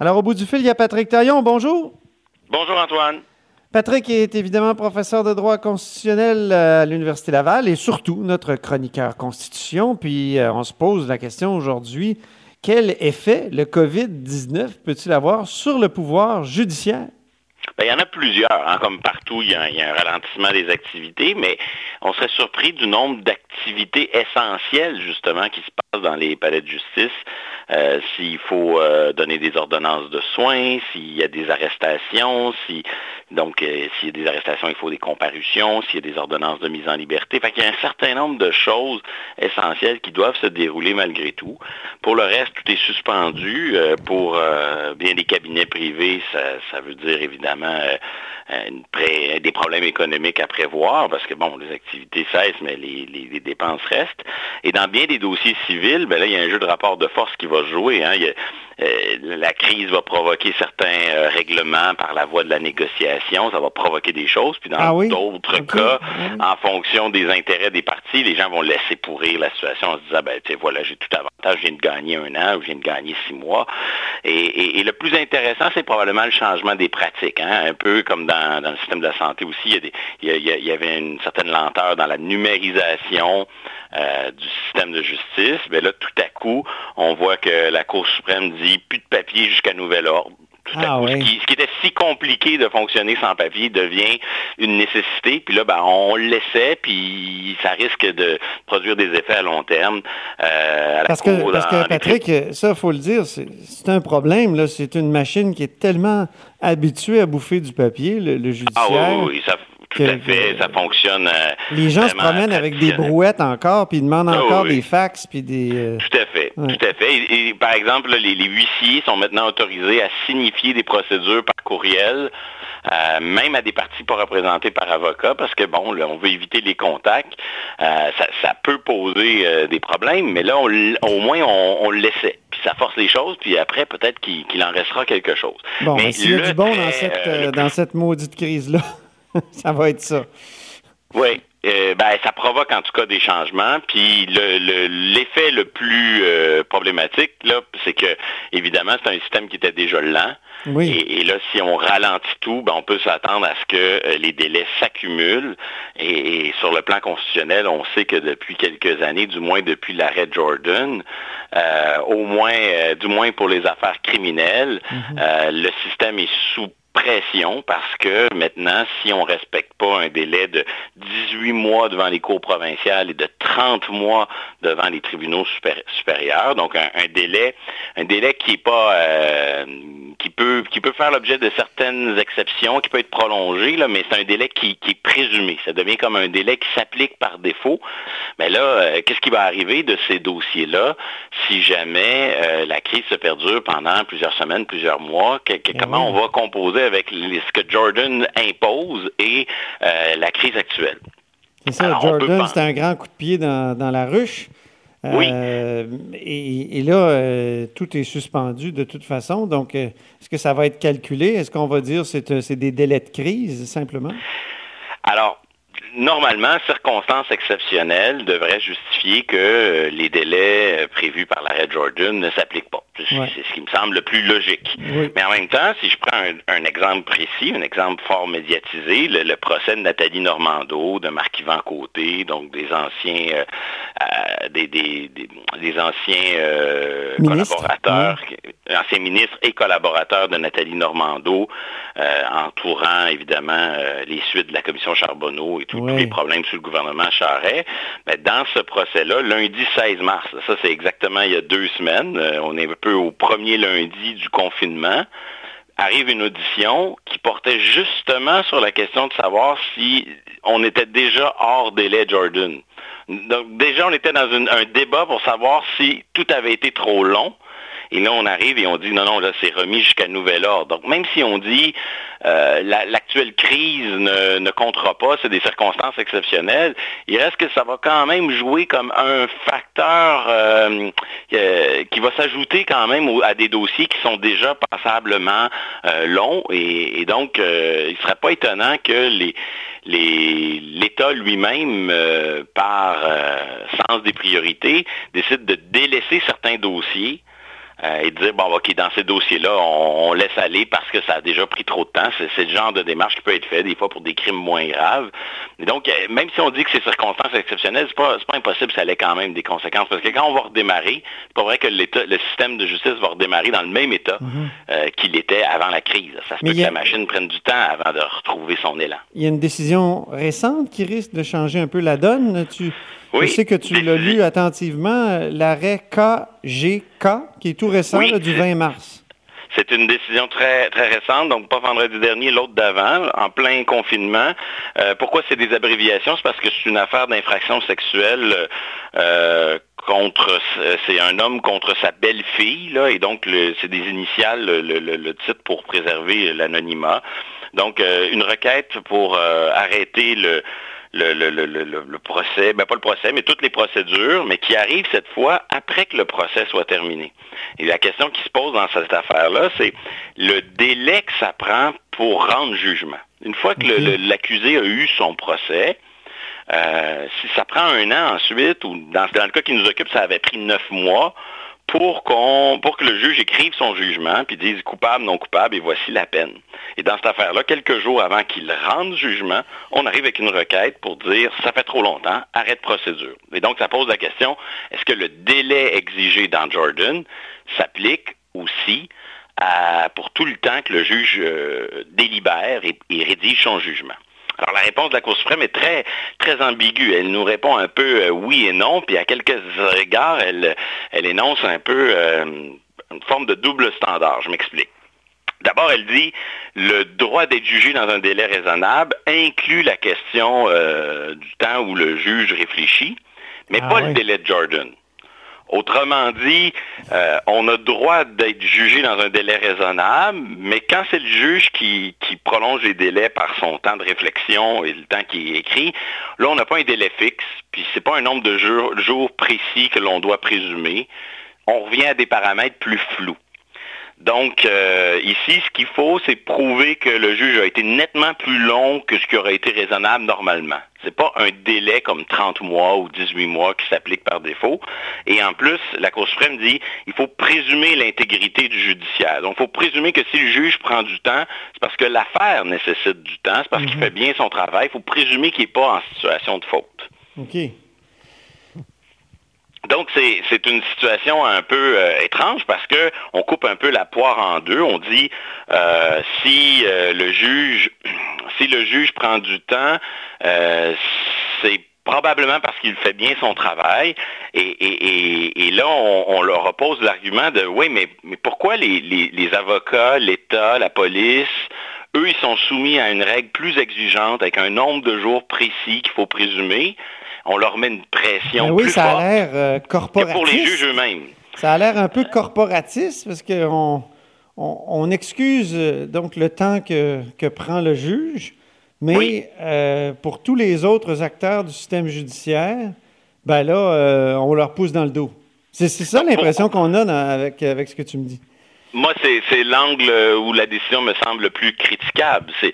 Alors, au bout du fil, il y a Patrick Taillon. Bonjour. Bonjour Antoine. Patrick est évidemment professeur de droit constitutionnel à l'Université Laval et surtout notre chroniqueur constitution. Puis euh, on se pose la question aujourd'hui, quel effet le COVID-19 peut-il avoir sur le pouvoir judiciaire? Ben, il y en a plusieurs. Hein. Comme partout, il y, a, il y, a, un ralentissement des activités, mais on serait surpris du nombre d'activités essentielles, justement, qui se passent dans les palais de justice. Euh, s'il faut euh, donner des ordonnances de soins, s'il y a des arrestations, si donc euh, s'il y a des arrestations, il faut des comparutions, s'il y a des ordonnances de mise en liberté. Fait qu'il y a un certain nombre de choses essentielles qui doivent se dérouler malgré tout. Pour le reste, tout est suspendu. Euh, pour bien des cabinets privés, ça, ça veut dire évidemment pré des problèmes économiques à prévoir parce que bon, les activités cessent, mais les, dépenses restent. Et dans bien des dossiers civils, ben là, il y a un jeu de rapport de force qui va jouer. Hein. Euh, la crise va provoquer certains euh, règlements par la voie de la négociation, ça va provoquer des choses. Puis dans ah oui? d'autres okay. cas, en fonction des intérêts des partis, les gens vont laisser pourrir la situation en se disant, ben, tu sais, voilà, j'ai tout avantage, je viens de gagner un an ou je viens de gagner six mois. Et, et, et le plus intéressant, c'est probablement le changement des pratiques. Hein? Un peu comme dans, dans, le système de la santé aussi, il y, a des, il, y a, il y, avait une certaine lenteur dans la numérisation euh, du système de justice. Mais là, tout à coup, on voit que la Cour suprême dit plus de papier jusqu'à nouvel ordre. Tout ah, coup, oui. ce, qui, ce, qui, était si compliqué de fonctionner sans papier devient une nécessité. Puis là, ben, on le laissait, puis ça risque de produire des effets à long terme. Euh, à parce, que, parce que, Patrick, ça, il faut le dire, c'est un problème. C'est une machine qui est tellement habituée à bouffer du papier, le, le judiciaire. Ah oui, oui, ça, tout à fait, ça fonctionne. Euh, les gens se promènent avec des brouettes encore, puis ils demandent encore oh, oui. des fax, puis des. Euh... Tout à fait, ouais. tout à fait. Et, et par exemple, les, les, huissiers sont maintenant autorisés à signifier des procédures par courriel. Euh, même à des parties pas représentées par avocat, parce que bon, là, on veut éviter les contacts. Euh, ça, ça, peut poser euh, des problèmes, mais là, on, au moins, on, on, le laissait. Puis ça force les choses, puis après, peut-être qu'il qu en restera quelque chose. Bon, mais s'il y a du bon dans cette, dans cette maudite crise-là. ça va être ça. Oui. Euh, ben, ça provoque en tout cas des changements. Puis l'effet le, le, le, plus euh, problématique, là, c'est que évidemment, c'est un système qui était déjà lent. Oui. Et, et, là, si on ralentit tout, ben, on peut s'attendre à ce que euh, les délais s'accumulent. Et, et, sur le plan constitutionnel, on sait que depuis quelques années, du moins depuis l'arrêt Jordan, au moins, du moins pour les affaires criminelles, mm -hmm. le système est sous pression parce que maintenant, si on ne respecte pas un délai de 18 mois devant les cours provinciales et de 30 mois devant les tribunaux supérieurs, donc un, délai, qui est pas euh, qui peut faire l'objet de certaines exceptions, qui peut être prolongé, mais c'est un délai qui, qui, est présumé. Ça devient comme un délai qui s'applique par défaut. Mais là, euh, qu'est-ce qui va arriver de ces dossiers-là si jamais euh, la crise se perdure pendant plusieurs semaines, plusieurs mois? Que, que, comment on va composer avec les, ce que Jordan impose et euh, la crise actuelle? C'est ça, Alors, Jordan, c'est un grand coup de pied dans, dans la ruche. Oui. Euh, et, et, là, euh, tout est suspendu de toute façon. Donc, euh, est-ce que ça va être calculé? Est-ce qu'on va dire que c'est des délais de crise, simplement? Alors, normalement, circonstances exceptionnelles devraient justifier que euh, les délais prévus par l'arrêt Jordan ne s'appliquent pas. Ouais. C'est ce qui me semble le plus logique. Oui. Mais en même temps, si je prends un, un, exemple précis, un exemple fort médiatisé, le, le procès de Nathalie Normando, de Marc-Yvan Côté, donc des anciens, euh, euh, des, des, des, des, anciens euh, collaborateurs, oui. Anciens ministres et collaborateurs de Nathalie Normando, euh, entourant évidemment euh, les suites de la commission Charbonneau et tout, oui. tous les problèmes sous le gouvernement Charret. Mais dans ce procès-là, lundi 16 mars, ça c'est exactement il y a deux semaines, euh, on est un peu au premier lundi du confinement, arrive une audition qui portait justement sur la question de savoir si on était déjà hors délai Jordan. Donc déjà, on était dans une, un débat pour savoir si tout avait été trop long Et là, on arrive et on dit non, non, là, c'est remis jusqu'à nouvel ordre. Donc, même si on dit euh, l'actuelle crise ne, ne comptera pas, c'est des circonstances exceptionnelles, il reste que ça va quand même jouer comme un facteur euh, euh, qui va s'ajouter quand même à des dossiers qui sont déjà passablement longs. Et, donc, il ne serait pas étonnant que l'État lui-même, par sens des priorités, décide de délaisser certains dossiers euh, et dire, bon, OK, dans ces dossiers-là, on, laisse aller parce que ça a déjà pris trop de temps. C'est le genre de démarche qui peut être fait des fois pour des crimes moins graves. Et donc, euh, même si on dit que c'est circonstances exceptionnelles, c'est pas, pas impossible, ça allait quand même des conséquences. Parce que quand on va redémarrer, c'est pas vrai que le système de justice va redémarrer dans le même état mhm. euh, qu'il était avant la crise. Ça se peut que la machine prenne du temps avant de retrouver son élan. Il y a une décision récente qui risque de changer un peu la donne. Tu, je sais que tu l'as lu attentivement, l'arrêt KGK, qui est tout récent, du 20 mars. C'est une décision très, très récente, donc pas vendredi dernier, l'autre d'avant, en plein confinement. Euh, pourquoi c'est des abréviations? C'est parce que c'est une affaire d'infraction sexuelle euh, contre, c'est un homme contre sa belle-fille, là, et donc c'est des initiales, le, titre pour préserver l'anonymat. Donc, euh, une requête pour arrêter le, le, procès, ben pas le procès, mais toutes les procédures, mais qui arrivent cette fois après que le procès soit terminé. Et la question qui se pose dans cette affaire-là, c'est le délai que ça prend pour rendre jugement. Une fois que l'accusé a eu son procès, euh, si ça prend un an ensuite, ou dans, dans, le cas qui nous occupe, ça avait pris neuf mois, pour, qu'on, pour que le juge écrive son jugement, puis dise coupable, non coupable, et voici la peine. Et dans cette affaire-là, quelques jours avant qu'il rende jugement, on arrive avec une requête pour dire ça fait trop longtemps, arrête procédure. Et donc, ça pose la question, est-ce que le délai exigé dans Jordan s'applique aussi pour tout le temps que le juge euh, délibère et rédige son jugement? Alors la réponse de la Cour suprême est très, très ambiguë. Elle nous répond un peu euh, oui et non, puis à quelques égards, elle, elle énonce un peu euh, une forme de double standard. Je m'explique. D'abord, elle dit le droit d'être jugé dans un délai raisonnable inclut la question euh, du temps où le juge réfléchit, mais ah pas le délai de Jordan. Autrement dit, euh, on a droit d'être jugé dans un délai raisonnable, mais quand c'est le juge qui, prolonge les délais par son temps de réflexion et le temps qui écrit, là, on n'a pas un délai fixe, puis ce n'est pas un nombre de jours précis que l'on doit présumer. On revient à des paramètres plus flous. Donc, euh, ici, ce qu'il faut, c'est prouver que le juge a été nettement plus long que ce qui aurait été raisonnable normalement. Ce n'est pas un délai comme 30 mois ou 18 mois qui s'applique par défaut. Et en plus, la Cour suprême dit il faut présumer l'intégrité du judiciaire. Donc, il faut présumer que si le juge prend du temps, c'est parce que l'affaire nécessite du temps, c'est parce qu'il mhm. fait bien son travail. Il faut présumer qu'il n'est pas en situation de faute. OK. Donc, c'est une situation un peu euh, étrange parce qu'on coupe un peu la poire en deux. On dit euh, si euh, le juge si le juge prend du temps, c'est probablement parce qu'il fait bien son travail. Et, là, on, leur oppose l'argument de oui, mais, pourquoi les, les avocats, l'État, la police, eux, ils sont soumis à une règle plus exigeante avec un nombre de jours précis qu'il faut présumer? On leur met une pression ben oui, ça a l'air corporatiste. Euh, pour les juges eux-mêmes. Ça a l'air un peu corporatiste parce qu'on on, excuse euh, donc le temps que, prend le juge, mais euh, pour tous les autres acteurs du système judiciaire, ben là, on leur pousse dans le dos. C'est ça l'impression qu'on a avec, avec ce que tu me dis. Moi, c'est l'angle où la décision me semble le plus critiquable. C'est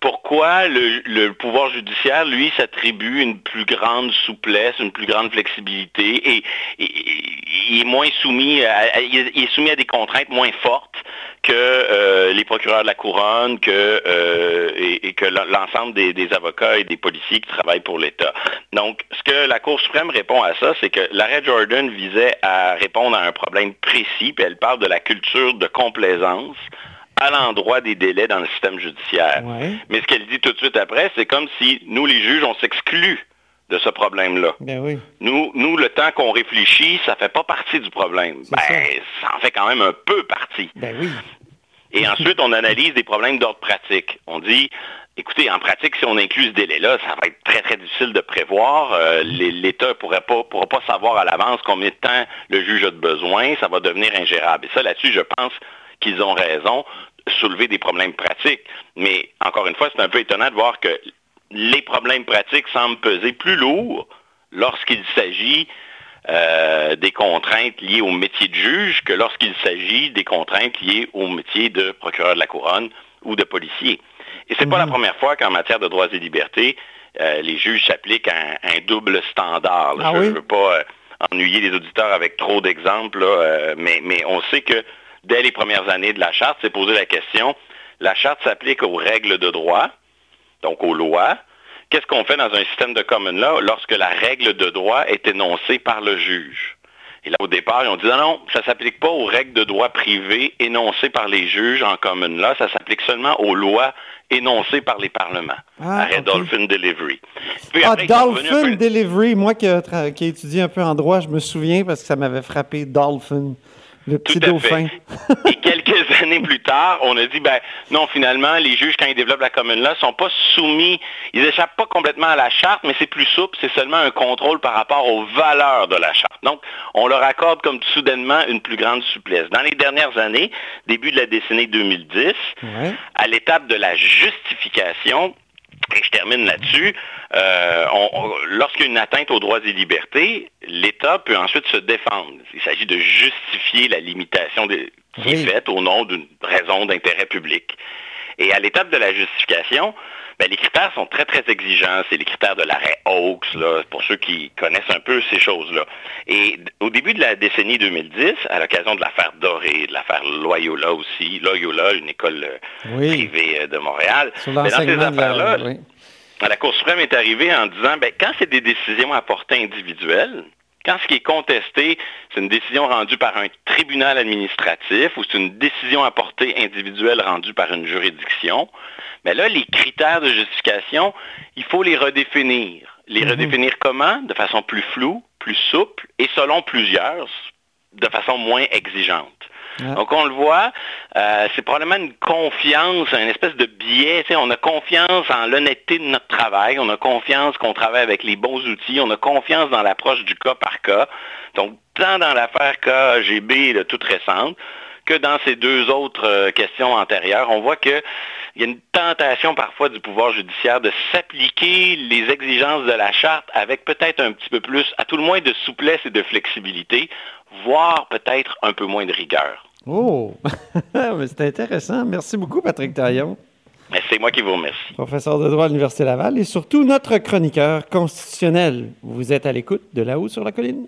pourquoi le, pouvoir judiciaire, lui, s'attribue une plus grande souplesse, une plus grande flexibilité et, il est moins soumis à, il est soumis à des contraintes moins fortes que euh, les procureurs de la couronne, que, euh, et, que l'ensemble des, avocats et des policiers qui travaillent pour l'État. Donc, ce que la Cour suprême répond à ça, c'est que l'arrêt Jordan visait à répondre à un problème précis, puis elle parle de la culture de complaisance à l'endroit des délais dans le système judiciaire. Mais ce qu'elle dit tout de suite après, c'est comme si nous, les juges, on s'exclut de ce problème-là. Ben nous, nous, le temps qu'on réfléchit, ça ne fait pas partie du problème. Ben, ça. en fait quand même un peu partie. Ben oui. Et ensuite, on analyse des problèmes d'ordre pratique. On dit, écoutez, en pratique, si on inclut ce délai-là, ça va être très, très difficile de prévoir. Euh, L'État ne pourra pas, pourra pas savoir à l'avance combien de temps le juge a de besoin. Ça va devenir ingérable. Et ça, là-dessus, je pense qu'ils ont raison soulever des problèmes pratiques. Mais encore une fois, c'est un peu étonnant de voir que les problèmes pratiques semblent peser plus lourd lorsqu'il s'agit euh, des contraintes liées au métier de juge que lorsqu'il s'agit des contraintes liées au métier de procureur de la couronne ou de policier. Et c'est n'est pas la mhm. première fois qu'en matière de droits et libertés, euh, les juges s'appliquent un, un, double standard. Ah je ne veux pas euh, ennuyer les auditeurs avec trop d'exemples, mais, mais on sait que dès les premières années de la charte, c'est posé la question, la charte s'applique aux règles de droit, donc aux lois, Qu'est-ce qu'on fait dans un système de common law lorsque la règle de droit est énoncée par le juge? Et là, au départ, ils ont dit non, non, ça ne s'applique pas aux règles de droit privé énoncées par les juges en common law, ça s'applique seulement aux lois énoncées par les parlements. Ah, Arrêt Dolphin Delivery. ah, Dolphin Delivery, moi qui, qui ai étudié un peu en droit, je me souviens parce que ça m'avait frappé Dolphin. Le petit dauphin. Et quelques années plus tard, on a dit, ben non, finalement, les juges, quand ils développent la commune là, sont pas soumis, ils échappent pas complètement à la charte, mais c'est plus souple, c'est seulement un contrôle par rapport aux valeurs de la charte. Donc, on leur accorde comme soudainement une plus grande souplesse. Dans les dernières années, début de la décennie 2010, à l'étape de la justification, et je termine là-dessus. Euh, Lorsqu'il y a une atteinte aux droits et libertés, l'État peut ensuite se défendre. Il s'agit de justifier la limitation qui est faite au nom d'une raison d'intérêt public. Et à l'étape de la justification, ben, les critères sont très, très exigeants. C'est les critères de l'arrêt Oaks, là, pour ceux qui connaissent un peu ces choses-là. Et au début de la décennie 2010, à l'occasion de l'affaire Doré, de l'affaire Loyola aussi, Loyola, une école euh, privée euh, de Montréal, dans ces affaires-là, la Cour suprême est arrivée en disant, ben, quand c'est des décisions à portée individuelle, quand ce qui est contesté, c'est une décision rendue par un tribunal administratif ou c'est une décision à portée individuelle rendue par une juridiction, mais là, les critères de justification, il faut les redéfinir. Les mhm. redéfinir comment? De façon plus floue, plus souple et selon plusieurs, de façon moins exigeante. Donc on le voit, euh, c'est probablement une confiance, une espèce de biais. On a confiance en l'honnêteté de notre travail, on a confiance qu'on travaille avec les bons outils, on a confiance dans l'approche du cas par cas. Donc tant dans l'affaire KGB toute récente que dans ces deux autres euh, questions antérieures, on voit qu'il y a une tentation parfois du pouvoir judiciaire de s'appliquer les exigences de la charte avec peut-être un petit peu plus, à tout le moins, de souplesse et de flexibilité, voire peut-être un peu moins de rigueur. Oh, c'est intéressant. Merci beaucoup, Patrick Taillon. C'est moi qui vous remercie. Professeur de droit à l'Université Laval et surtout notre chroniqueur constitutionnel. Vous êtes à l'écoute de là-haut sur la colline.